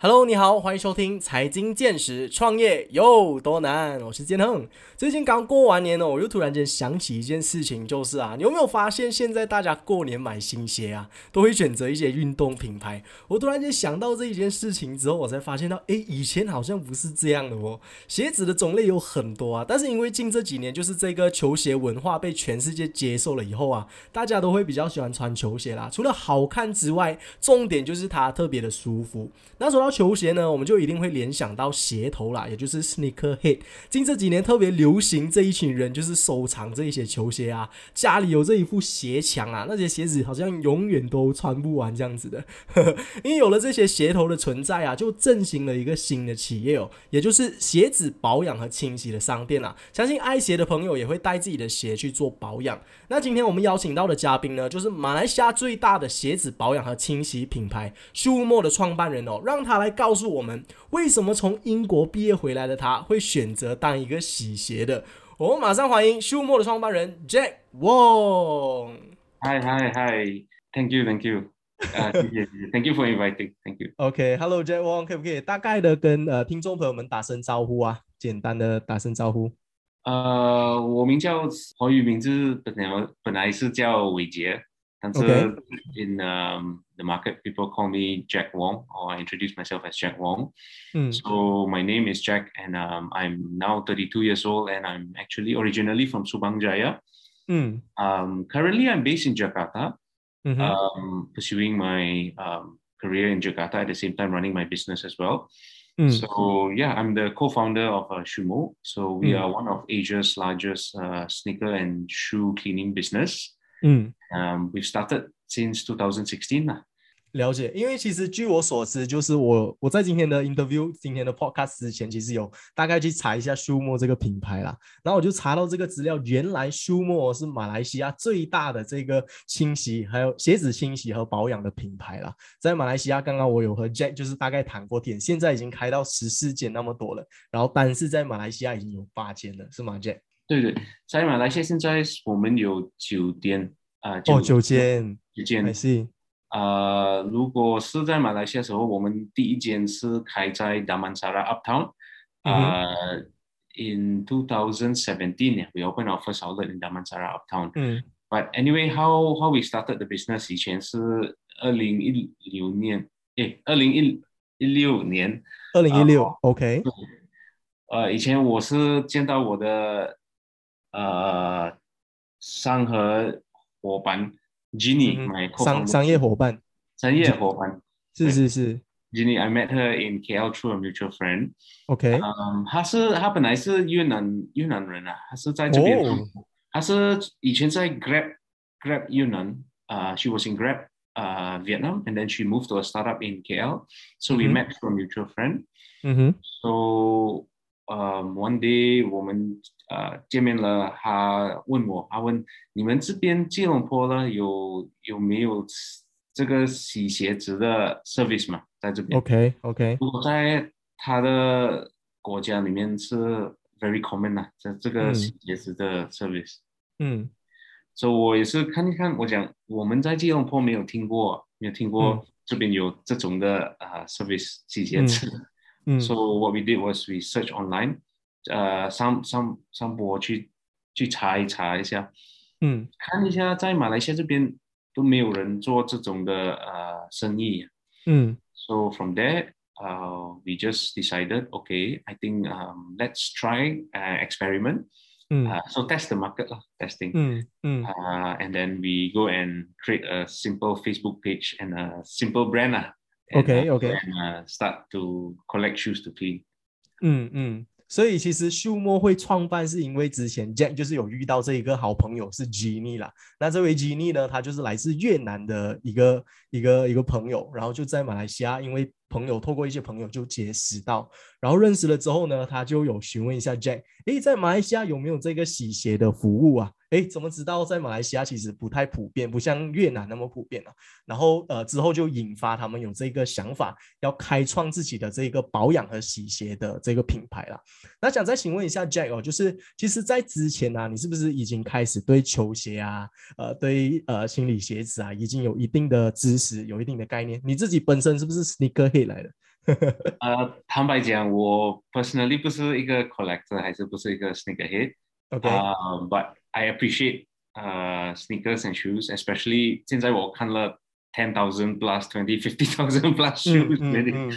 Hello，你好，欢迎收听财经见识，创业有多难？我是建亨。最近刚过完年呢，我又突然间想起一件事情，就是啊，你有没有发现现在大家过年买新鞋啊，都会选择一些运动品牌？我突然间想到这一件事情之后，我才发现到，诶，以前好像不是这样的哦。鞋子的种类有很多啊，但是因为近这几年就是这个球鞋文化被全世界接受了以后啊，大家都会比较喜欢穿球鞋啦。除了好看之外，重点就是它特别的舒服。那说到球鞋呢，我们就一定会联想到鞋头啦，也就是 sneaker head。近这几年特别流行这一群人，就是收藏这一些球鞋啊，家里有这一副鞋墙啊，那些鞋子好像永远都穿不完这样子的。因为有了这些鞋头的存在啊，就振兴了一个新的企业哦，也就是鞋子保养和清洗的商店啊。相信爱鞋的朋友也会带自己的鞋去做保养。那今天我们邀请到的嘉宾呢，就是马来西亚最大的鞋子保养和清洗品牌舒莫的创办人哦，让他来告诉我们，为什么从英国毕业回来的他会选择当一个洗鞋的。我们马上欢迎舒莫的创办人 Jack Wong。Hi, hi, hi. Thank you, thank you. 呃，谢谢，谢谢。Thank you for inviting. Thank you. OK，Hello、Jack Wong，可不可以大概的跟呃听众朋友们打声招呼啊？简单的打声招呼。呃，我名叫华语名字本来本来是叫伟杰，And so okay. in um, the market, people call me Jack Wong, or I introduce myself as Jack Wong. Mm. So my name is Jack, and um, I'm now 32 years old, and I'm actually originally from Subang Jaya. Mm. Um, currently, I'm based in Jakarta, mm-hmm. Um, pursuing my um, career in Jakarta at the same time running my business as well. Mm. So yeah, I'm the co-founder of uh, ShoeMo. So we hmm. are one of Asia's largest uh, sneaker and shoe cleaning business. 嗯。Um, we've started since 2016. lah. 了解，因为其实据我所知，就是我我在今天的 interview、今天的 podcast 之前，其实有大概去查一下舒莫这个品牌啦，然后我就查到这个资料，原来舒莫是马来西亚最大的这个清洗还有鞋子清洗和保养的品牌啦。在马来西亚，刚刚我有和 Jack 就是大概谈过天，现在已经开到十四间那么多了，然后单是在马来西亚已经有八间了，是吗，Jack？对对，在马来西亚现在我们有九店啊，哦，九间九间，I see，呃，如果是在马来西亚时候，我们第一间是开在 Damansara Uptown。嗯哼呃、in 2017, we opened our first outlet in Damansara Uptown. 嗯 But anyway, how how we started the business 以前是二零一六年，诶，二零一一六年，二零一六，OK，呃，以前我是见到我的呃商合伙伴 Ginny，嗯 my 商 co-founder 商业伙伴，商业伙伴是是是 Ginny。I met her in KL through a mutual friend。 ，OK，嗯，她是她本来是越南越南人啊，她是在这边，哦她是以前在 Grab Grab 越南，呃、s h e was in Grab 呃、Vietnam and then she moved to a startup in KL. So we 嗯哼 met through a mutual friend. 嗯哼。 So um, one day 我们呃见面了，他问我，他问你们这边吉隆坡呢有有没有这个洗鞋子的 service 嘛？在这边 OK OK，如果在他的国家里面是 very common 啊，这这个嗯洗鞋子的 service。嗯所以我也是看一看，我讲我们在吉隆坡没有听过，没有听嗯过这边有这种的啊、service 洗鞋子。嗯 So what we did was we search online，呃，上上上博去去查一查一下，嗯看一下在马来西亚这边都没有人做这种的呃生意。嗯 So from there, uh, we just decided, okay, I think um, let's try uh, experiment. 嗯 Uh, so test the market, lah, testing. 嗯嗯 Uh, and then we go and create a simple Facebook page and a simple brand. lah. And, Okay, uh, okay. And uh, start to collect shoes to clean. 嗯嗯，所以其实秀莫会创办是因为之前 Jack 就是有遇到这一个好朋友是 Jenny 啦，那这位 Jenny 呢，他就是来自越南的一个一个一个朋友，然后就在马来西亚，因为朋友透过一些朋友就结识到，然后认识了之后呢，他就有询问一下 Jack，诶，在马来西亚有没有这个洗鞋的服务啊？诶，怎么知道在马来西亚其实不太普遍，不像越南那么普遍啊？然后呃之后就引发他们有这个想法，要开创自己的这个保养和洗鞋的这个品牌啦。那想再请问一下 Jack 哦，就是其实，在之前呢、啊，你是不是已经开始对球鞋啊，呃，对呃清理鞋子啊，已经有一定的知识，有一定的概念？你自己本身是不是 sneaker head 来的？ 呃，坦白讲，我 personally 不是一个 collector，还是不是一个 sneakerhead。 OK，、呃、but I appreciate 呃 sneakers and shoes，especially 现在我看了 ten thousand plus twenty fifty thousand plus 嗯 shoes 嗯 really。嗯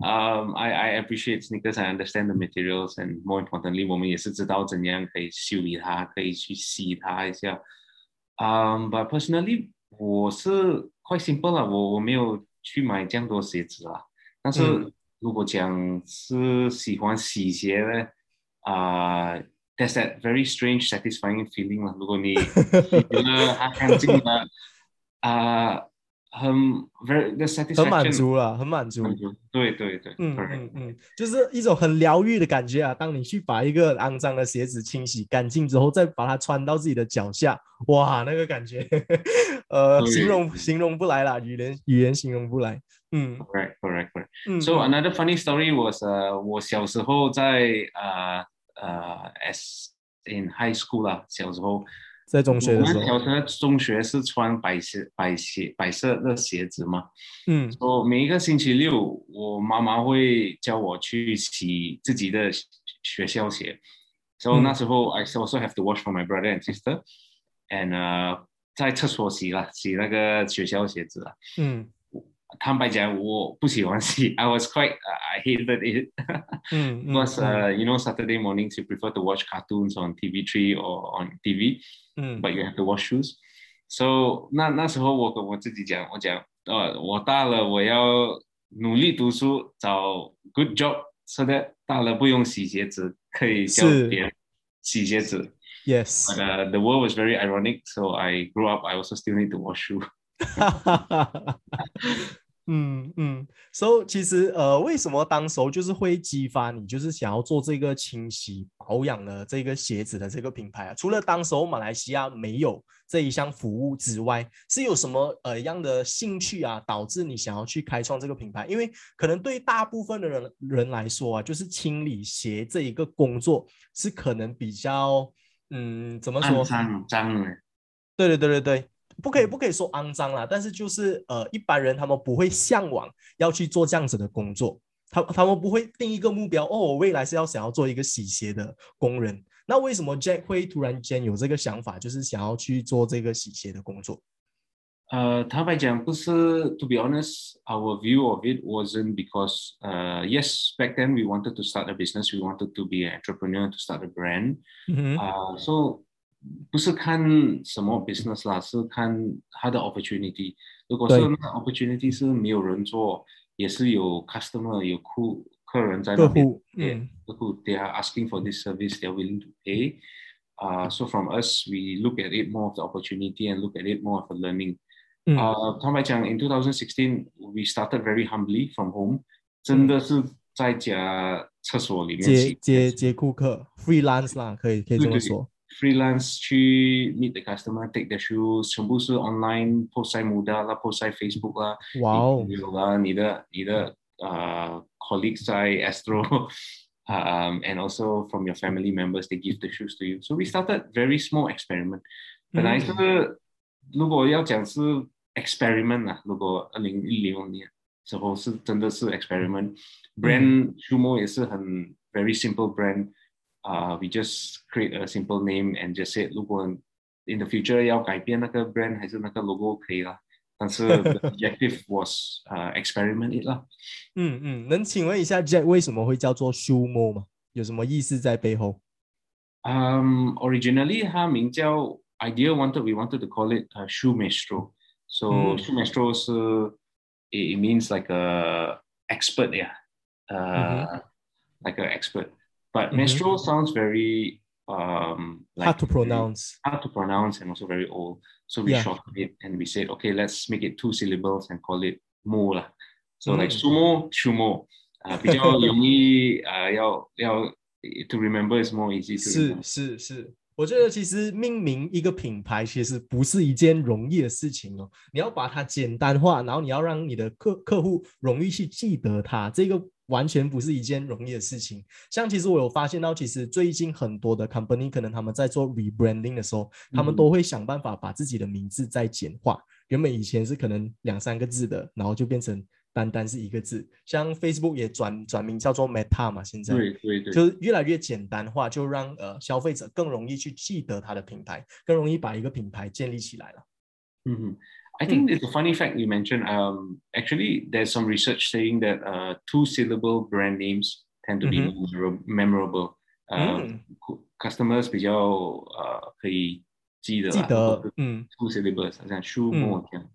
Um, I, I appreciate sneakers. I understand the materials, and more importantly，我们也是知道怎样可以修理它，可以去洗它一下。Um, but personally，我是 quite simple 啦，我我没有去买这样多鞋子啦。 但是嗯如果讲是喜欢洗鞋呢，啊、t h a that very strange satisfying feeling 啦。如果 你觉得它干净了，啊、很 very the 很 satisfaction 满足了，很满足。满足，对对对，嗯嗯嗯，就是一种很疗愈的感觉啊！当你去把一个肮脏的鞋子清洗干净之后，再把它穿到自己的脚下，哇，那个感觉，呃，形容形容不来啦，语言语言形容不来。嗯 correct correct correct。嗯 So 嗯 another funny story was 呃，我小时候在呃呃 S in high school 啦，小时候在中学我们的时候，小时候中学是穿白鞋白鞋白色的鞋子嘛，嗯我每一个星期六，我妈妈会叫我去洗自己的学校鞋。So、嗯那时候 I also have to wash for my brother and sister, and 呃，在厕所洗啦，洗那个学校鞋子啦。嗯 坦白讲，我不喜欢洗，I was quite、I hated it 嗯嗯 because、嗯 uh, you know Saturday mornings you prefer to watch cartoons on TV3 or on TV. 嗯 but you have to wash shoes. So 那那时候我跟我自己讲，我讲，呃，我大了，我要努力读书，找 good job，so that 大了不用洗鞋子，可以教是别人洗鞋子。 ，yes， But uh, the world was very ironic, so I grew up. I also still need to wash shoe. 嗯嗯，so 其实呃，为什么当时候就是会激发你，就是想要做这个清洗保养的这个鞋子的这个品牌啊？除了当时候马来西亚没有这一项服务之外，是有什么呃样的兴趣啊，导致你想要去开创这个品牌？因为可能对大部分的人人来说啊，就是清理鞋这一个工作是可能比较嗯，怎么说？肮脏脏的，对对对对对，不可以不可以说肮脏啦，但是就是呃，一般人他们不会向往要去做这样子的工作，他他们不会定一个目标哦，我未来是要想要做一个洗鞋的工人。那为什么 Jack 会突然间有这个想法，就是想要去做这个洗鞋的工作？呃，坦白讲，不是，to be honest, our view of it wasn't because, uh, yes, back then we wanted to start a business, we wanted to be an entrepreneur, to start a brand. 嗯哼，啊、so 不是看什么 business 啦，是看它的 opportunity。如果是那个 opportunity 是没有人做，也是有 customer 有客客人在客那边，户，对嗯客户 they are asking for this service, they are willing to pay. Uh, so from us, we look at it more of the opportunity and look at it more of a learning. 嗯呃，坦白讲，in 2016 we started very humbly from home，真的是在家厕所里面接接接顾客，freelance 啦，可以可以这么说。freelance 去 meet the customer, take the shoes，全部是 online post 在 Muda 啦，post 在 Facebook 啦，哇哦，有啦，你的你的呃 colleagues 在 Astro，um, and also from your family members they give the shoes to you. So we started very small experiment. 本来是、如果要讲是 experiment 啊，如果二零一零年之后是真的是 experiment。brand Shumo 也是很 very simple brand。 uh, we just create a simple name and just said 如果 um, in the future 要改变那个 brand 还是那个 logo 可以啦。但是 objective was uh, experiment it 啦。嗯嗯，能请问一下 Jack 为什么会叫做 ShoeMo Um, originally 它名叫 idea wanted we wanted to call it uh, shoe maestro. So hmm. shoe maestro it, means like a expert yeah, uh, mm like an expert. But mm-hmm. maestro sounds very um, like hard to pronounce. Hard to pronounce and also very old. So we yeah. shortened it and we said, okay, let's make it two syllables and call it mo lah. So mm-hmm. like mm. sumo, shumo. Uh, 比较容易啊，要要 uh, to remember is more easy to 是。是是是，我觉得其实命名一个品牌其实不是一件容易的事情哦。你要把它简单化，然后你要让你的客客户容易去记得它，这个完全不是一件容易的事情。像其实我有发现到，其实最近很多的 company 可能他们在做 rebranding 的时候，他们嗯都会想办法把自己的名字再简化。原本以前是可能两三个字的，然后就变成单单是一个字。像 Facebook 也转转名叫做 Meta 嘛，现在对对对，就是越来越简单化，就让呃消费者更容易去记得它的品牌，更容易把一个品牌建立起来了。嗯 I think it's a funny fact you mentioned. Um, actually, there's some research saying that uh, two-syllable brand names tend to be more memorable. 呃、customers 比较呃可以记得啦记得如果，嗯， two syllables，好像 shoe more 这样。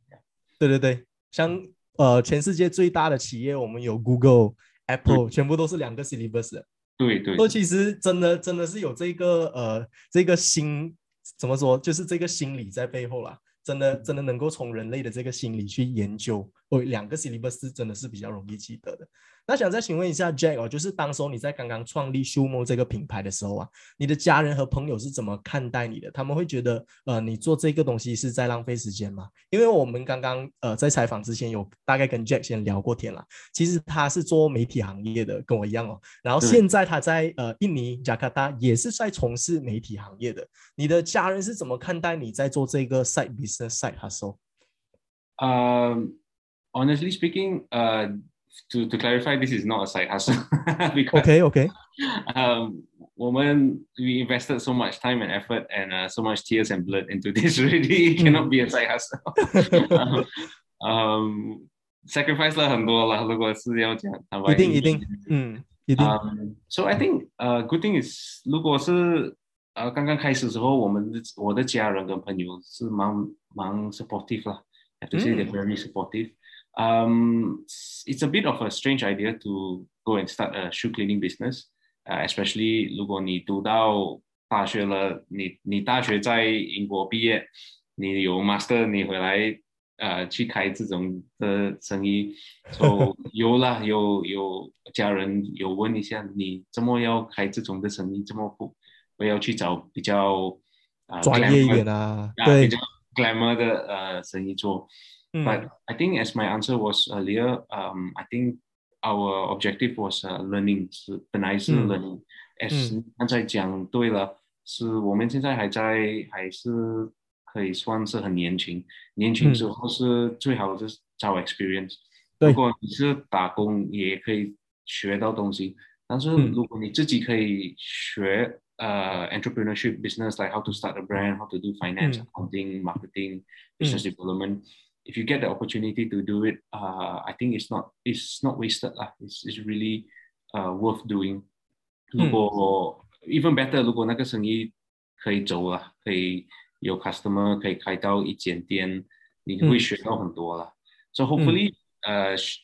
对对对，像呃全世界最大的企业，我们有 Google、Apple，全部都是两个 syllabus 的。对对说其实真的真的是有这个呃这个心怎么说，就是这个心理在背后啦。 真的真的能够从人类的这个心理去研究，哦，两个 syllabus 真的是比较容易记得的。那想再请问一下 Jack 哦，就是当时候你在刚刚创立 Shumo 这个品牌的时候啊，你的家人和朋友是怎么看待你的？他们会觉得呃你做这个东西是在浪费时间吗？因为我们刚刚呃在采访之前有大概跟 Jack 先聊过天了，其实他是做媒体行业的，跟我一样哦。然后对现在他在呃印尼加卡达也是在从事媒体行业的。你的家人是怎么看待你在做这个 side business side hustle？Um, honestly speaking, uh, to to clarify, this is not a side hustle because OK OK， um, woman, we invested so much time and effort and uh, so much tears and blood into this. Really, it cannot be a side hustle. um, um, sacrifice 了很多了，如果是要讲，坦白一定一定，嗯，一定， Um, so I think uh, good thing is，如果是呃刚刚开始的时候，我们的我的家人跟朋友是蛮蛮 supportive 啦。I have to say they're very supportive. Um, it's- a bit of a strange idea to go and start a shoe cleaning business, uh, especially 如果你读到大学了，你你大学在英国毕业，你有 master，你回来呃去开这种的生意，so 有啦，有有家人有问一下，你怎么要开这种的生意，怎么不不要去找比较啊、专业一点啊，啊对比，较 glamour 的呃生意做。嗯 But I think as my answer was earlier, um, I think our objective was uh, learning 是本来是嗯 learning。as 刚才讲对了，是我们现在还在还是可以算是很年轻，年轻嗯之后是最好是找 experience。对如果你是打工，也可以学到东西。但是嗯如果你自己可以学呃 entrepreneurship business like how to start a brand, how to do finance, 嗯 accounting, marketing, business development. If you get the opportunity to do it, uh, I think it's not it's not wasted lah. It's it's really uh worth doing. 如果 even better，如果那个生意可以走了，可以有 customer，可以开到一间店，你会嗯学到很多了。So hopefully，呃、uh,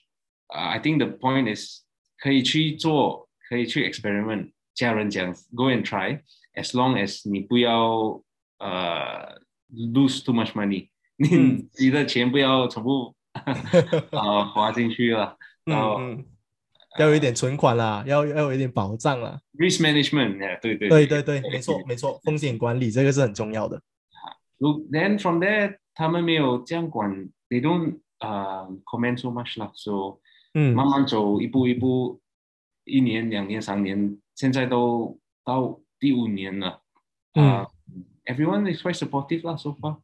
I think the point is 可以去做，可以去 experiment。家人讲 go and try，as long as 你不要呃 lose too much money， 你嗯你的钱不要全部呃花进去了。然后嗯嗯，要有一点存款啦，要要有一点保障啦。risk management，哎对对对对对，没错没错，风险管理这个是很重要的。如 then from there，他们没有这样管，they don't 呃、comment so much 啦，so 嗯慢慢走，一步一步，一年、两年、三年，现在都到第五年了。啊、everyone is quite supportive 啦，so far。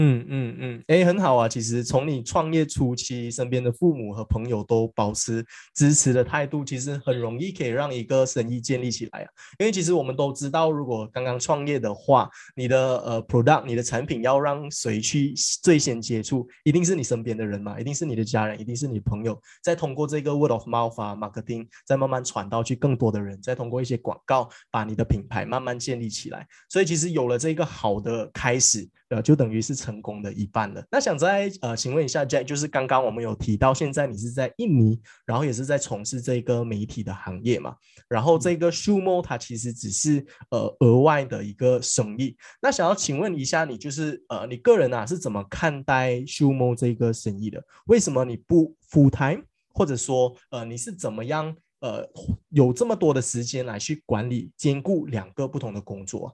嗯嗯嗯，哎，很好啊。其实从你创业初期，身边的父母和朋友都保持支持的态度，其实很容易可以让一个生意建立起来啊。因为其实我们都知道，如果刚刚创业的话，你的呃 product，你的产品要让谁去最先接触，一定是你身边的人嘛，一定是你的家人，一定是你朋友，再通过这个 word of mouth 啊，marketing，再慢慢传到去更多的人，再通过一些广告，把你的品牌慢慢建立起来。所以其实有了这个好的开始，呃，就等于是成功的一半了。那想再呃，请问一下 Jack，就是刚刚我们有提到，现在你是在印尼，然后也是在从事这个媒体的行业嘛？然后这个 Shumo 它其实只是呃额外的一个生意。那想要请问一下你，就是呃你个人啊是怎么看待 Shumo 这个生意的？为什么你不 full time，或者说呃你是怎么样呃有这么多的时间来去管理兼顾两个不同的工作啊？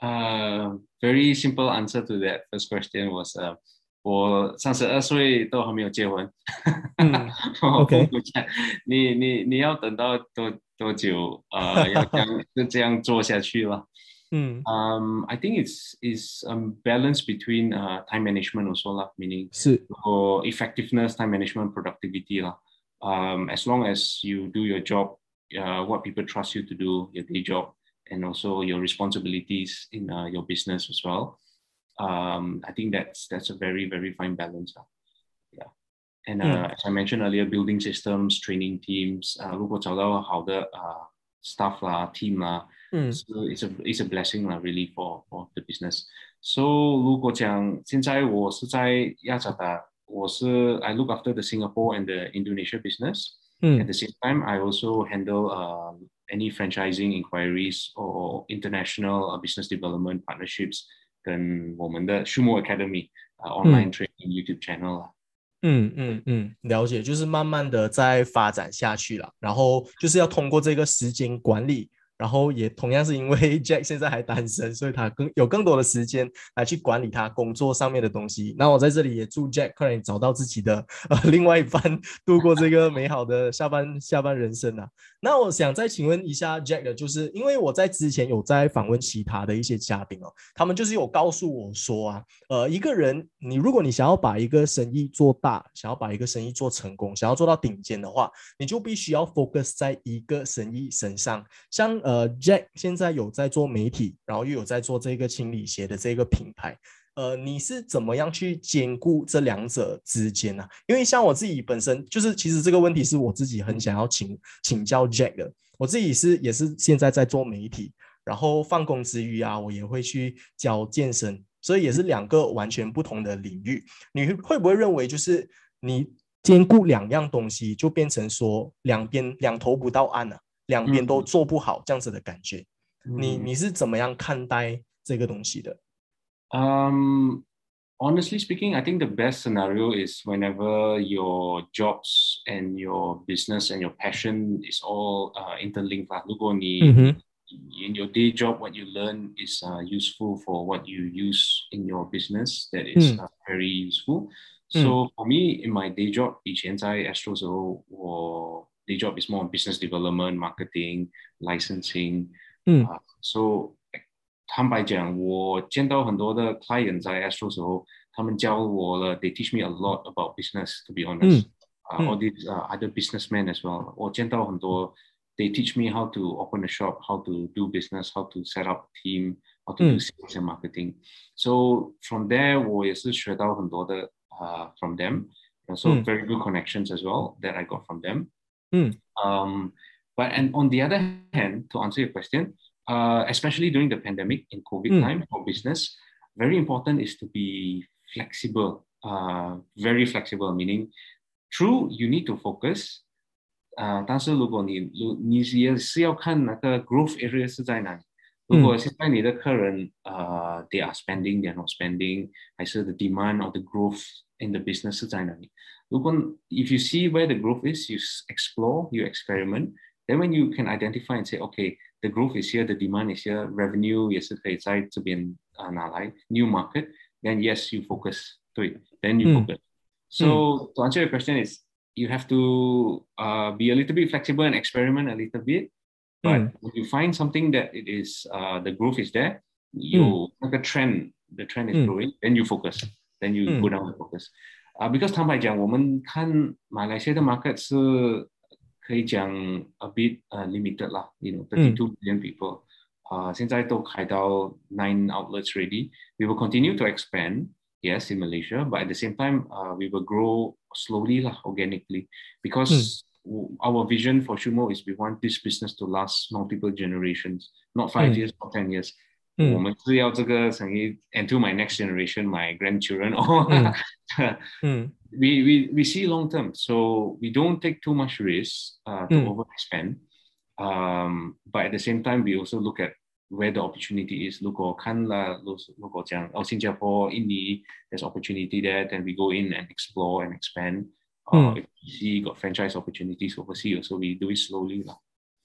Uh, very simple answer to that first question was, uh, 我三十二岁都还没有结婚。嗯我 OK 父母讲你你你要等到多多久？呃，要这样就这样做下去了。 嗯 Um, I think it's is um balance between uh time management also lah, meaning 是 or effectiveness, time management, productivity lah. Um, as long as you do your job, uh, what people trust you to do, your day job, and also your responsibilities in uh, your business as well. Um, I think that's that's a very very fine balance. lah. Yeah, and uh, as I mentioned earlier, building systems, training teams. Uh, 如果找到好的 uh staff 啦，team 啦。嗯 So it's a it's a blessing lah, really for for the business. So 如果讲现在我是在雅加达，我是 I look after the Singapore and the Indonesia business. At 嗯 the same time, I also handle uh, any franchising inquiries or international uh, business development partnerships then woman the ShoeMo Academy uh, online mm. training YouTube channel uh. 啦。嗯嗯嗯，了解，就是慢慢的在发展下去了，然后就是要通过这个时间管理然后也同样是因为 Jack 现在还单身，所以他更有更多的时间来去管理他工作上面的东西。那我在这里也祝 Jack 快点找到自己的呃 另外一半，度过这个美好的下半下半人生啊。那我想再请问一下 Jack 的，就是因为我在之前有在访问其他的一些嘉宾哦，他们就是有告诉我说啊，呃，一个人你如果你想要把一个生意做大，想要把一个生意做成功，想要做到顶尖的话，你就必须要 focus 在一个生意身上。像呃呃 Jack 现在有在做媒体，然后又有在做这个清理鞋的这个品牌。呃，你是怎么样去兼顾这两者之间呢、因为像我自己本身就是，其实这个问题是我自己很想要请请教 Jack 的。我自己是也是现在在做媒体，然后放工之余啊，我也会去教健身，所以也是两个完全不同的领域。你会不会认为，就是你兼顾两样东西，就变成说两边两头不到岸了、两边都嗯做不好这样子的感觉？你嗯你是怎么样看待这个东西的？ Um, honestly speaking, I think the best scenario is whenever your jobs and your business and your passion is all uh, interlinked. lah. 如果你嗯哼 in your day job, what you learn is uh, useful for what you use in your business. That is Mm. uh, very useful. So for me, in my day job, 以前在 Astro 时候，我 day job is more on business development, marketing, licensing. 嗯 Uh, so 坦白讲，我见到很多的 client 在 Astro 时候，他们教我了，they teach me a lot about business. To be honest, uh, 嗯 all these uh, other businessmen as well. 我见到很多，they teach me how to open a shop, how to do business, how to set up a team, how to do 嗯 sales and marketing. So from there，我也是学到很多的uh, from them. And so 嗯 very good connections as well that I got from them. 嗯 Um, but and on the other hand, to answer your question, uh, especially during the pandemic in COVID Mm. time for business, very important is to be flexible. Uh, very flexible, meaning true you need to focus. 呃，但是如果你如你也是要看那个 growth area 是在哪里。如果现在你的客人呃 they are spending, they are not spending，还是 the demand or the growth in the business dynamic. Look on if you see where the growth is, you explore, you experiment. Then when you can identify and say, okay, the growth is here, the demand is here, revenue is here, to be an ally, new market, then yes, you focus to it. Then you mm. focus. So mm. to answer your question is you have to uh, be a little bit flexible and experiment a little bit. Hmm. But mm. when you find something that it is uh, the growth is there, you hmm. like a trend, the trend is hmm. growing, then you focus then you hmm. go down the focus. 啊、uh,，because 坦白讲，我们看马来西亚的 market 是可以讲 a bit 呃、uh, limited 啦，you know thirty two hmm. million people 啊、uh,，现在都开到 nine outlets ready. We will continue to expand. Yes, in Malaysia, but at the same time, uh, we will grow slowly lah, organically, because hmm. our vision for ShoeMo is we want this business to last multiple generations, not five years, not ten years. 嗯我们是要这个生意 and to my next generation, my grandchildren, or 嗯嗯 we, we, we see long term. So we don't take too much risk uh, to Mm. overexpand. Um, but at the same time, we also look at where the opportunity is. 如果看了，如果讲哦，新加坡、印尼 there's opportunity there, then we go in and explore and expand. Uh, Mm. If we see got franchise opportunities overseas, so we do it slowly 啦。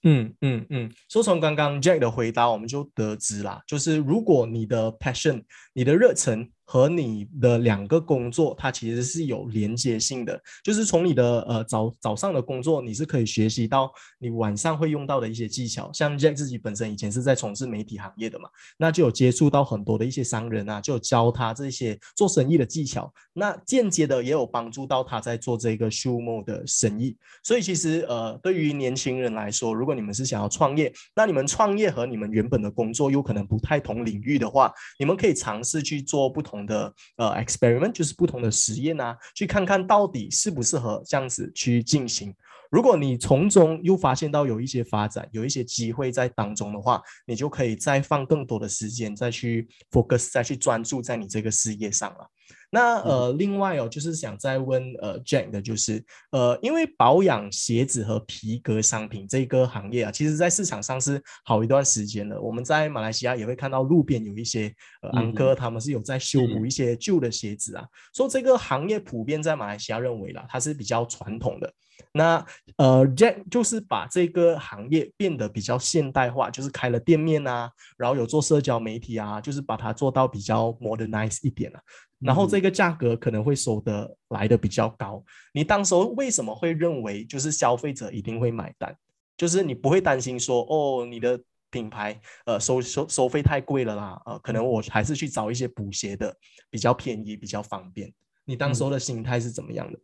嗯嗯嗯，所以从刚刚 Jack 的回答，我们就得知啦，就是如果你的 passion、你的热忱和你的两个工作，它其实是有连接性的。就是从你的呃早早上的工作，你是可以学习到你晚上会用到的一些技巧。像 Jack 自己本身以前是在从事媒体行业的嘛，那就有接触到很多的一些商人啊，就有教他这些做生意的技巧。那间接的也有帮助到他在做这个 Shumo 的生意。所以其实呃，对于年轻人来说，如果你们是想要创业，那你们创业和你们原本的工作有可能不太同领域的话，你们可以尝试去做不同。的呃，experiment 就是不同的实验啊，去看看到底适不适合这样子去进行。如果你从中又发现到有一些发展，有一些机会在当中的话，你就可以再放更多的时间，再去 focus，再去专注在你这个事业上了。那呃，另外哦，就是想再问呃 Jack 的，就是呃，因为保养鞋子和皮革商品这个行业啊，其实在市场上是好一段时间了。我们在马来西亚也会看到路边有一些呃安哥，他们是有在修补一些旧的鞋子啊。说这个行业普遍在马来西亚认为啦，它是比较传统的。那呃，Jack 就是把这个行业变得比较现代化，就是开了店面啊，然后有做社交媒体啊，就是把它做到比较 modernize 一点了。然后这个价格可能会收得来的比较高。你当时候为什么会认为就是消费者一定会买单？就是你不会担心说哦，你的品牌呃收收收费太贵了啦，呃，可能我还是去找一些补鞋的比较便宜、比较方便。你当时候的心态是怎么样的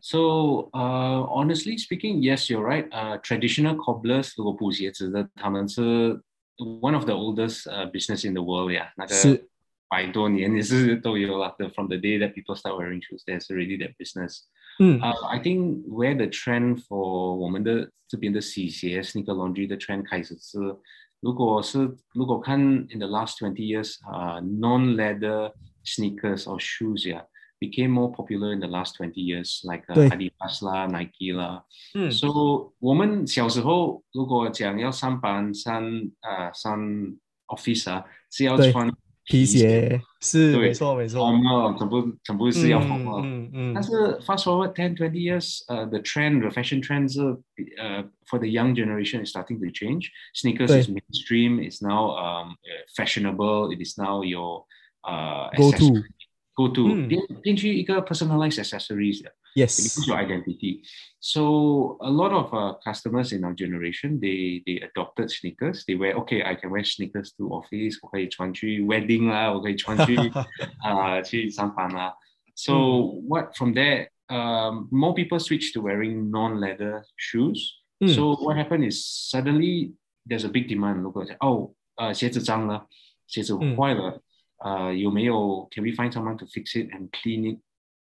？So, uh, honestly speaking, yes, you're right. Uh, traditional cobblers 如果补鞋子的，他们是 one of the oldest uh business in the world 呀，那个是。百多年也是都有了。The from the day that people start wearing shoes, there's already that business. 嗯，uh, I think where the trend for 我们的这边的洗鞋 sneaker laundry 的 trend 开始是，如果是如果看 in the last twenty years, uh, non-leather sneakers or shoes, yeah. became more popular in the last 20 years, like uh, Adidas 啦、Nike 啦。嗯，So 我们小时候如果讲要上班上呃上 office 啊，是要穿 皮鞋是没错没错，红了，全部全部是要红了。嗯嗯。但是 fast forward ten twenty years，呃，the trend，the fashion trend 是呃，for the young generation is starting to change. Sneakers is mainstream. It's now um fashionable. It is now your uh go to go to 变变去一个 personalized accessories。Yes. It becomes your identity. So a lot of uh, customers in our generation, they they adopted sneakers. They wear okay, I can wear sneakers to office. 我可以穿去 wedding 啦，我可以穿去啊去上班啦。So what from there, um, more people switch to wearing non-leather shoes. Mm. So what happened is suddenly there's a big demand. 如果哦呃鞋子脏了，鞋子坏了， uh, or can we find someone to fix it and clean it?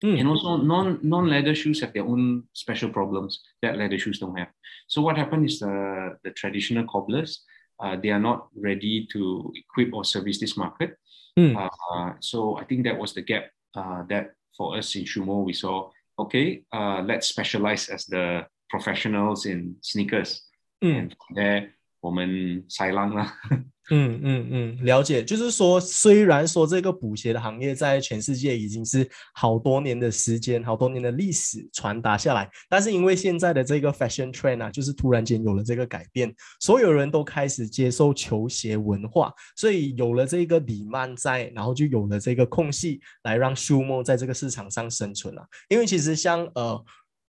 Mm. And also non non leather shoes have their own special problems that leather shoes don't have. So what happened is the the traditional cobblers uh, they are not ready to equip or service this market. Mm. Uh, so I think that was the gap uh, that for us in ShoeMo we saw okay uh, let's specialize as the professionals in sneakers mm. and there 我们豺狼啦。嗯嗯嗯，了解。就是说，虽然说这个补鞋的行业在全世界已经是好多年的时间、好多年的历史传达下来，但是因为现在的这个 fashion trend 啊，就是突然间有了这个改变，所有人都开始接受球鞋文化，所以有了这个李曼在，然后就有了这个空隙来让 Sumo 在这个市场上生存了。因为其实像呃，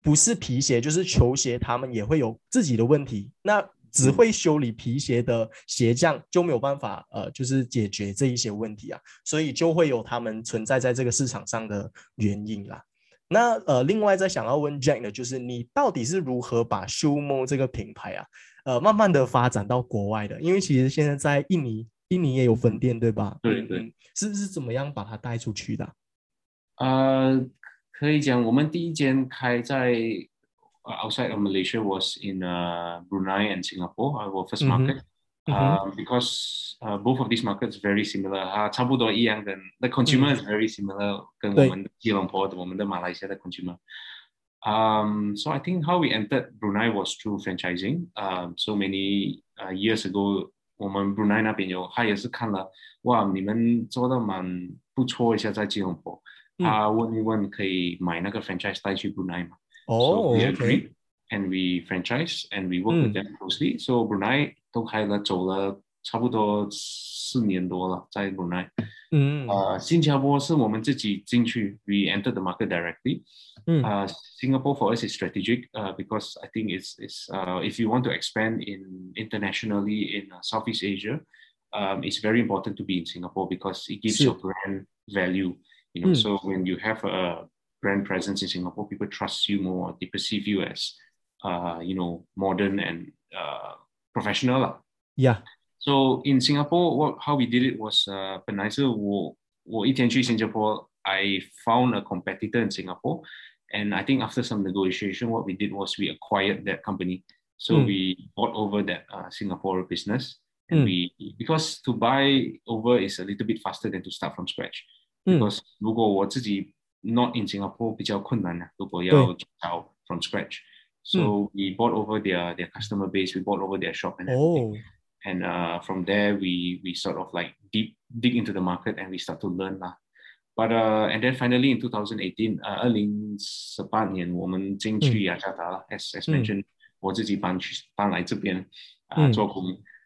不是皮鞋就是球鞋，他们也会有自己的问题。那只会修理皮鞋的鞋匠就没有办法，呃，就是解决这一些问题啊，所以就会有他们存在在这个市场上的原因啦。那呃，另外再想要问 Jack 的，就是你到底是如何把 Shumo 这个品牌啊，呃，慢慢的发展到国外的？因为其实现在在印尼，印尼也有分店，对吧？对对，是是怎么样把它带出去的？呃，可以讲，我们第一间开在。outside of Malaysia was in uh, Brunei and Singapore, our first mm-hmm. market. Mm-hmm. because uh, both of these markets very similar. Uh, the consumer mm. is very similar 跟我们的吉隆坡的我们的马来西亚的 consumer. Um, so I think how we entered Brunei was through franchising. Um, so many uh, years ago, 我们 Brunei 那边有，他也是看了，哇，你们做的蛮不错一下在吉隆坡，他问一问可以买那个 franchise 带去 Brunei 吗 ？Oh, so we okay. agreed and we franchise and we work with Mm. them closely. So Brunei 都开了走了 差不多四年多了，在 Brunei。嗯呃，新加坡是我们自己进去，we entered the market directly. 嗯 Uh, Singapore for us is strategic uh, because I think it's, it's uh, if you want to expand in internationally in uh, Southeast Asia, um, it's very important to be in Singapore because it gives Sure. your brand value. You know, Mm. so when you have a brand presence in Singapore, people trust you more. They perceive you as, uh, you know, modern and uh, professional. lah. ，Yeah， So in Singapore, what how we did it was, uh, 本来是我我一天去新加坡 I found a competitor in Singapore, and I think after some negotiation, what we did was we acquired that company. So Mm. we bought over that uh, Singapore business, and Mm. we because to buy over is a little bit faster than to start from scratch. 嗯 Because 如果我自己 not in Singapore 比较困难啊，如果要找 from scratch. So we bought over their their customer base, we bought over their shop and everything 哦， and uh, from there we we sort of like deep dig into the market and we start to learn lah. But uh, and then finally in 2018, uh, 二零十八年我们进去雅加达了。As as 嗯 mentioned，、我自己搬去搬来这边啊、嗯做工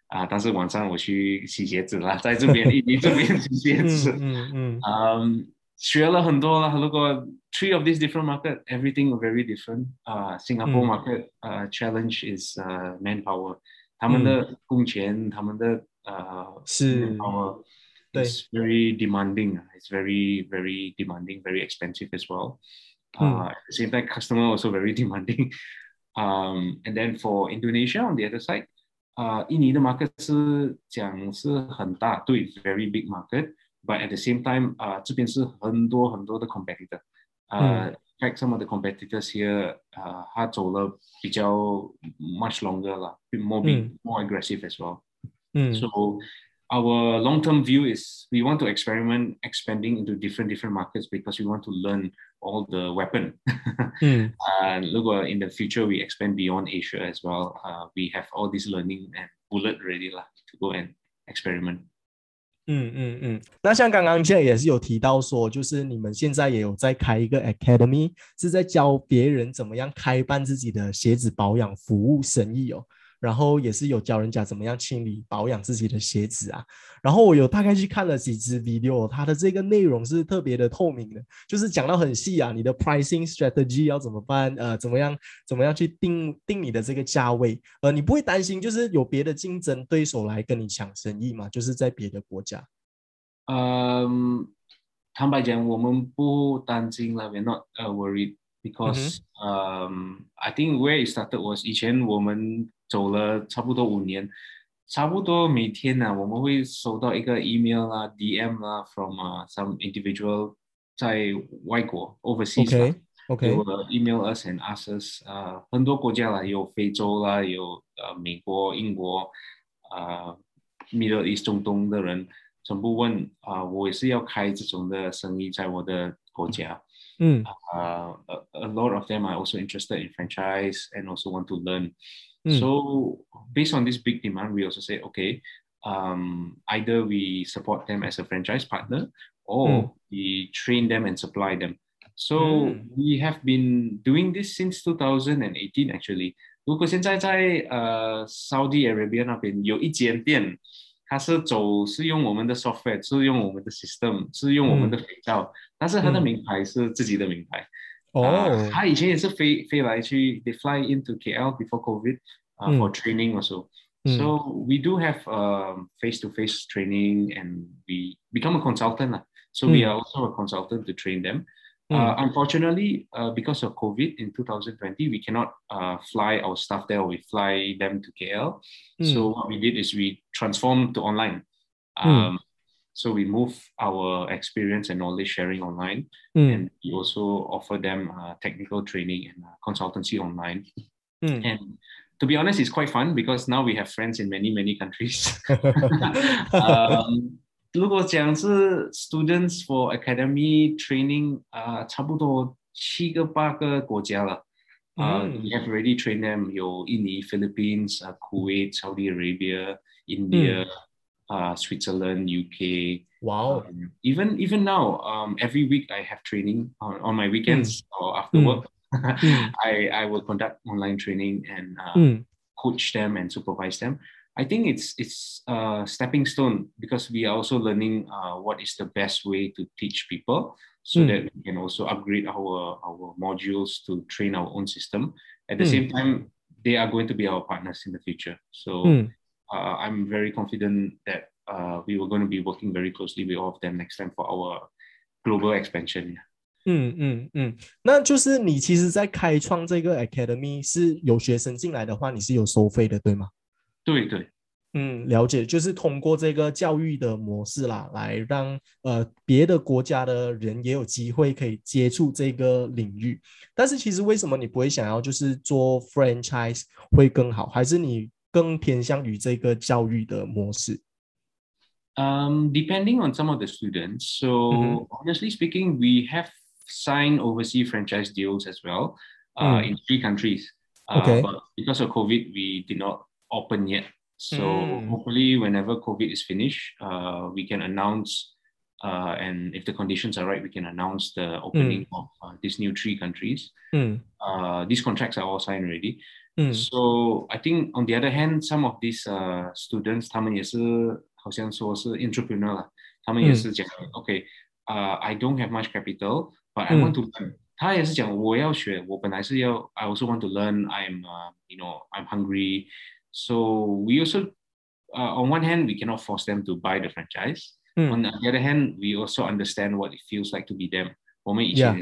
啊、但是晚上我去洗鞋子啦，在这边印尼这边洗鞋嗯子。嗯嗯嗯， 学了很多啦。如果 three of these different market, everything very different. Uh, Singapore 嗯 market uh, challenge is uh, manpower. 他们的工钱，他们的呃是 manpower 对 is very demanding. It's very very demanding, very expensive as well. 嗯 Uh, at the same time, customer also very demanding. Um, and then for Indonesia on the other side, uh, 印尼的 market 是讲是很大，对，very big market。 But at the same time, 啊、这边是很多很多的 competitor。呃、in fact, some of the competitors here, 啊、他走了比较 much longer 啦，more big, 嗯 more aggressive as well. 嗯 So our long-term view is we want to experiment expanding into different different markets because we want to learn all the weapon. 嗯 and look, uh, in the future we expand beyond Asia as well. Uh, we have all this learning and bullet ready lah to go and experiment. 嗯嗯嗯，那像刚刚现在也是有提到说，就是你们现在也有在开一个 academy，是在教别人怎么样开办自己的鞋子保养服务生意哦。然后也是有教人家怎么样清理保养自己的鞋子啊。然后我有大概去看了几支 video，它的这个内容是特别的透明的，就是讲到很细啊，你的 pricing strategy 要怎么办，呃，怎么样怎么样去定定你的这个价位，呃，你不会担心就是有别的竞争对手来跟你抢生意嘛？就是在别的国家。Um, 坦白讲，我们不担心了，we're not uh, worried because um, I think where it started was 以前我们走了差不多五年，差不多每天呢、我们会收到一个 email 啦、DM 啦 from、uh, some individual 在外国 overseas 啦 OK OK，they will email us and ask us，呃，很多国家啦，有非洲啦，有呃美国、英国，啊，Middle East 中东的人，全部问啊、我也是要开这种的生意在我的国家。嗯 Uh, a, a lot of them are also interested in franchise and also want to learn. Mm. So based on this big demand, we also say, okay, um, either we support them as a franchise partner or Mm. we train them and supply them. So Mm. we have been doing this since 2018 actually. 如果现在在呃 Saudi Arabia 那边有一间店，它是走是用我们的 software，是用我们的 system，是用我们的肥皂，但是它的嗯名牌是自己的名牌。 哦啊，他以前也是飞飞来去，they fly into KL before COVID uh, 嗯 for training also. 嗯 So we do have um, face-to-face training and we become a consultant. lah. So we Mm. are also a consultant to train them. Mm. Uh, unfortunately, uh, because of COVID in 2020, we cannot uh, fly our staff there. We fly them to KL. So what we did is we transformed to online. Mm. Um, So we move our experience and knowledge sharing online 嗯 and we also offer them uh, technical training and uh, consultancy online. 嗯 And to be honest, it's quite fun because now we have friends in many, many countries. um, 如果讲是 students for academy training, uh, 差不多七个八个国家了。Uh, 嗯 we have already trained them 有印尼 Philippines, uh, Kuwait, Saudi Arabia, India, uh, Switzerland, UK. Wow. Um, even even now, um, every week I have training on, on my weekends mm. or after mm. work. Hmm. I, I will conduct online training and uh, hmm. coach them and supervise them. I think it's it's a stepping stone because we are also learning uh, what is the best way to teach people so mm. that we can also upgrade our our modules to train our own system. At the mm. same time, they are going to be our partners in the future. So mm. Uh, I'm very confident that uh, we were going to be working very closely with all of them next time for our global expansion. 嗯嗯嗯，那就是你其实，在开创这个 academy 是有学生进来的话，你是有收费的，对吗？对对。嗯，了解，就是通过这个教育的模式啦，来让呃别的国家的人也有机会可以接触这个领域。但是其实为什么你不会想要就是做 franchise 会更好，还是你更偏向于这个教育的模式？ Um, depending on some of the students. So Mhm. honestly speaking, we have signed overseas franchise deals as well uh, Mm. in three countries. Uh, Okay. But because of COVID, we did not open yet. So Mm. hopefully, whenever COVID is finished, uh, we can announce, uh, and if the conditions are right, we can announce the opening of uh, these new three countries. 嗯 Uh, these contracts are all signed already. 嗯 So I think on the other hand, some of these uh, students, 他们也是好像说是 entrepreneur 啦，他们也是讲、OK，uh, I don't have much capital, but I 嗯 want to learn. 他也是讲我要学，我本来是要 I also want to learn. I'm uh, you know I'm hungry. So we also uh, on one hand we cannot force them to buy the franchise. Mm. On the other hand, we also understand what it feels like to be them. yeah.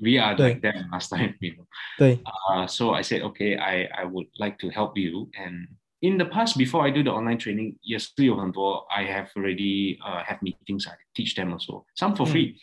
we are like them last time, you know. so I said, okay, I I would like to help you. And in the past, before I do the online training, yes, I have already uh, have meetings. I teach them also some for mm. free,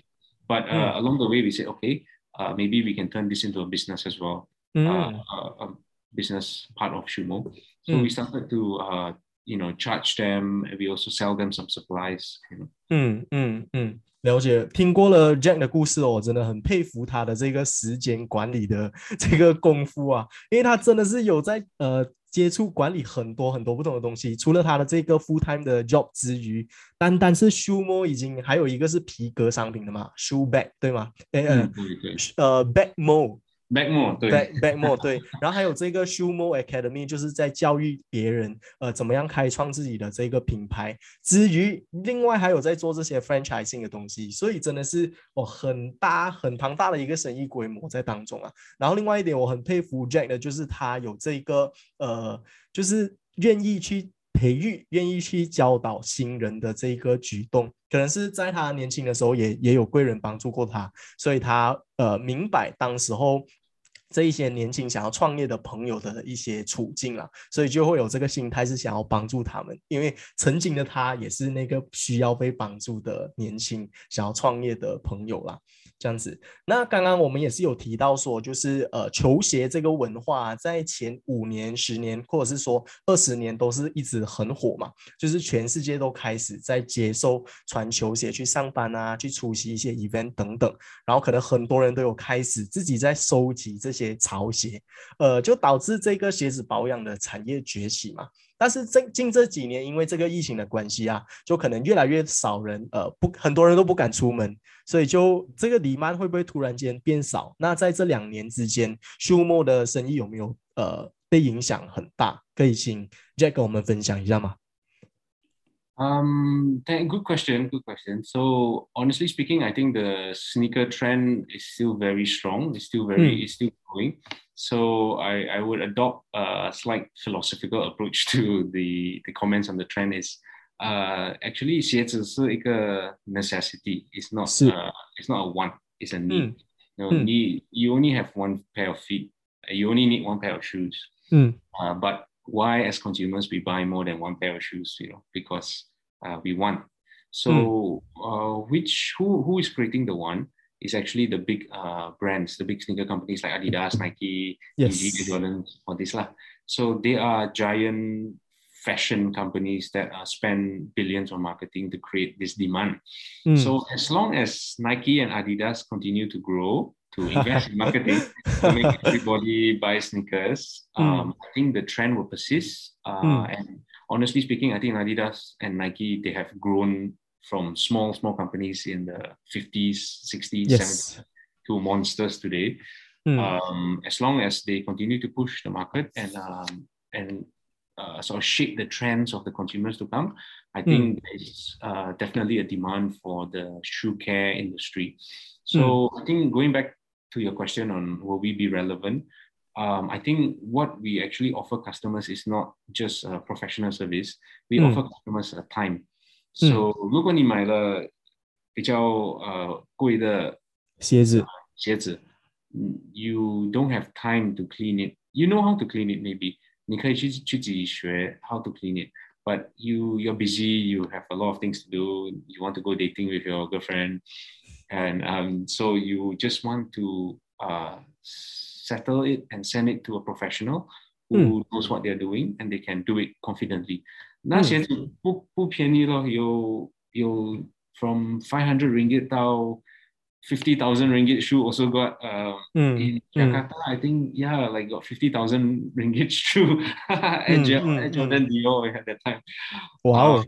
but uh, mm. along the way we said, okay, uh, maybe we can turn this into a business as well. Mm. Uh, a business part of ShoeMo. So we hmm. started to uh, you know, charge them. And we also sell them some supplies. You know. 嗯嗯嗯，了解。听过了 Jack 的故事哦，我真的很佩服他的这个时间管理的这个功夫啊，因为他真的是有在呃接触管理很多很多不同的东西。除了他的这个 full time 的 job 之余，单单是 shoe mo 已经还有一个是皮革商品的嘛，shoe bag 对吗？诶呃嗯，对对。呃 bag mo。Back more, 对。，back more 对，然后还有这个 Shumo Academy，就是在教育别人呃怎么样开创自己的这个品牌之余，另外还有在做这些 franchising 的东西，所以真的是哦很大很庞大的一个生意规模在当中啊。然后另外一点我很佩服 Jack 的就是他有这个呃就是愿意去。培育愿意去教导新人的这个举动，可能是在他年轻的时候也也有贵人帮助过他，所以他呃明白当时候这一些年轻想要创业的朋友的一些处境啦，所以就会有这个心态是想要帮助他们，因为曾经的他也是那个需要被帮助的年轻想要创业的朋友啦。这样子，那刚刚我们也是有提到说，就是呃，球鞋这个文化在前五年、十年，或者是说二十年，都是一直很火嘛。就是全世界都开始在接受穿球鞋去上班啊，去出席一些 event 等等，然后可能很多人都有开始自己在收集这些潮鞋，呃，就导致这个鞋子保养的产业崛起嘛。但是这近这几年，因为这个疫情的关系啊，就可能越来越少人，呃，不，很多人都不敢出门，所以就这个黎曼会不会突然间变少？那在这两年之间，Shumo 的生意有没有呃被影响很大？可以请 Jack 跟我们分享一下吗？？Um, good question. Good question. So honestly speaking, I think the sneaker trend is still very strong. It's still very, Mm. it's still growing. So I, I would adopt a slight philosophical approach to the the comments on the trend. Is uh actually 鞋子是一个 necessity. It's not 是。 uh, it's not a want. It's a need. Mm. You, know, Mm. need, you only have one pair of feet. You only need one pair of shoes. 嗯 Uh, but why, as consumers, we buy more than one pair of shoes? You know, because uh, we want. So, uh, which who who is creating the one Is actually the big uh, brands, the big sneaker companies like Adidas, Nike, Yes. Yeezy, Jordan, all this lah. So they are giant fashion companies that uh, spend billions on marketing to create this demand. 嗯 So as long as Nike and Adidas continue to grow, to invest in marketing, to make everybody buy sneakers, um, I think the trend will persist. Uh, Mm. And honestly speaking, I think Adidas and Nike they have grown from small small companies in the 50s, 60s, 70s to monsters today. 嗯 Um, as long as they continue to push the market and um, and uh, sort of shape the trends of the consumers to come, I think Mm. there's uh, definitely a demand for the shoe care industry. So I think going back to your question on will we be relevant, um, I think what we actually offer customers is not just a professional service. We Mm. offer customers a time. So 如果你买了比较呃贵的鞋子，鞋子嗯，you don't have time to clean it. You know how to clean it, maybe. 你可以去去自己学 how to clean it. But you you're busy. You have a lot of things to do. You want to go dating with your girlfriend, and um, so you just want to uh, settle it and send it to a professional who knows what they're doing and they can do it confidently. 那鞋子不不便宜咯，有有 from five hundred ringgit 到 fifty thousand ringgit shoe also got uh 嗯 in 嗯 Jakarta I think yeah like got fifty thousand ringgit shoe at, Mm, Jo- mm, at Jordan Dior at that time. 哇哦，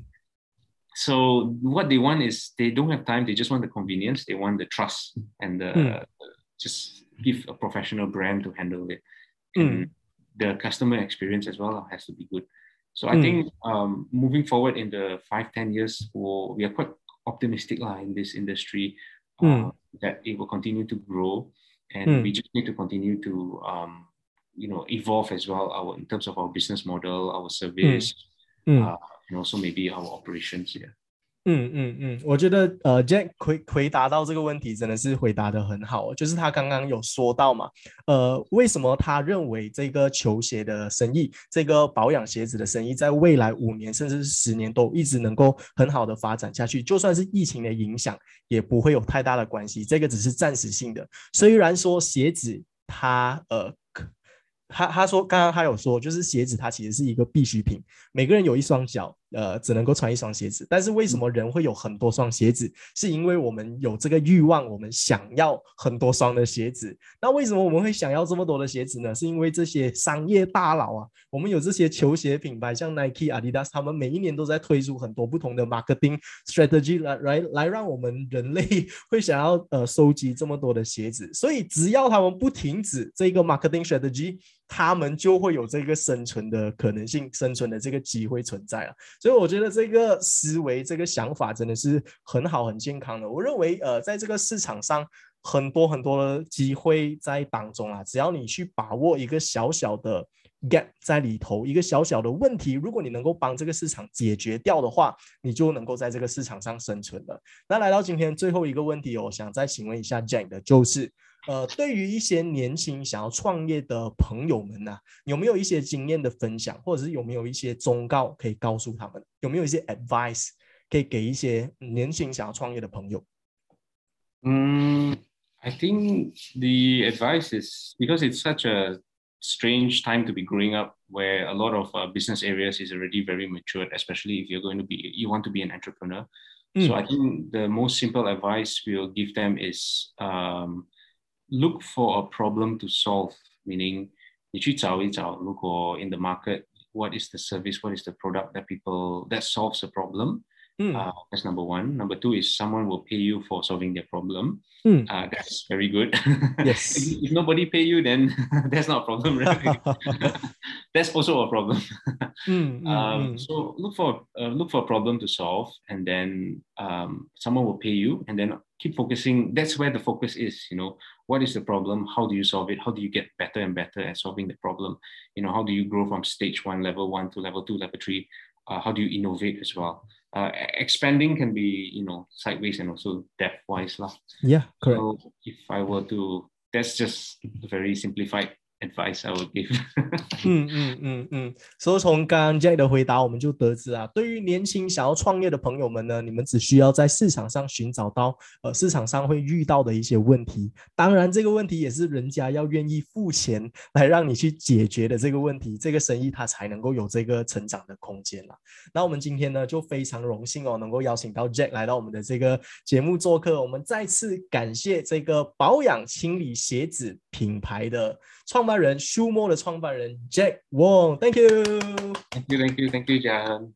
So what they want is they don't have time. They just want the convenience. They want the trust and the Mm. just give a professional brand to handle it. Mm. And the customer experience as well has to be good. So I Mm. think um, moving forward in the five ten years, we'll, we are quite optimistic lah, in this industry uh, Mm. that it will continue to grow, and Mm. we just need to continue to um, you know evolve as well our in terms of our business model, our service, 嗯。uh, and also maybe our operations. Yeah. 嗯嗯嗯，我觉得呃，Jack 回回答到这个问题真的是回答的很好，就是他刚刚有说到嘛，呃，为什么他认为这个球鞋的生意，这个保养鞋子的生意，在未来五年甚至是十年都一直能够很好的发展下去，就算是疫情的影响，也不会有太大的关系，这个只是暂时性的。虽然说鞋子它呃。他他说，刚刚他有说，就是鞋子它其实是一个必需品，每个人有一双脚，呃，只能够穿一双鞋子。但是为什么人会有很多双鞋子？是因为我们有这个欲望，我们想要很多双的鞋子。那为什么我们会想要这么多的鞋子呢？是因为这些商业大佬啊，我们有这些球鞋品牌，像 Nike、Adidas，他们每一年都在推出很多不同的 marketing strategy 来来来让我们人类 会想要呃收集这么多的鞋子。所以只要他们不停止这个 marketing strategy，他们就会有这个生存的可能性，生存的这个机会存在了。所以我觉得这个思维、这个想法真的是很好、很健康的。我认为，呃，在这个市场上，很多很多的机会在当中啊，只要你去把握一个小小的 gap 在里头，一个小小的问题，如果你能够帮这个市场解决掉的话，你就能够在这个市场上生存了。那来到今天最后一个问题，我想再请问一下 Jack 的就是。呃，对于一些年轻想要创业的朋友们呢、有没有一些经验的分享，或者是有没有一些忠告可以告诉他们？有没有一些 advice 可以给一些年轻想要创业的朋友？ Mm, I think the advice is because it's such a strange time to be growing up where a lot of uh, business areas is already very matured, especially if you're going to be, you want to be an entrepreneur. So I think the most simple advice we'll give them is um, look for a problem to solve, meaning 你去找一找，如果 in the market, what is the service, what is the product that people, that solves a problem? 嗯 Uh, that's number one. Number two is someone will pay you for solving their problem. 嗯 Uh, that's very good. Yes. if, if nobody pay you, then that's not a problem, right? that's also a problem. 嗯嗯 Um, 嗯 so look for uh, look for a problem to solve, and then um, someone will pay you, and then keep focusing. That's where the focus is. You know, what is the problem? How do you solve it? How do you get better and better at solving the problem? You know, how do you grow from stage one, level one to level two, level three? Uh, how do you innovate as well? Uh, expanding can be, you know, sideways and also depth wise. lah.，Yeah, correct. So if I were to, that's just a very simplified advice I would give. 嗯嗯嗯嗯，所以从刚刚 Jack 的回答，我们就得知啊，对于年轻想要创业的朋友们呢，你们只需要在市场上寻找到呃市场上会遇到的一些问题，当然这个问题也是人家要愿意付钱来让你去解决的这个问题，这个生意它才能够有这个成长的空间啦。那我们今天呢就非常荣幸哦，能够邀请到 Jack 来到我们的这个节目做客，我们再次感谢这个保养清理鞋子品牌的创办人 s h u m o 的创办人 Jack Wong，Thank you。thank you, thank you，Thank you，John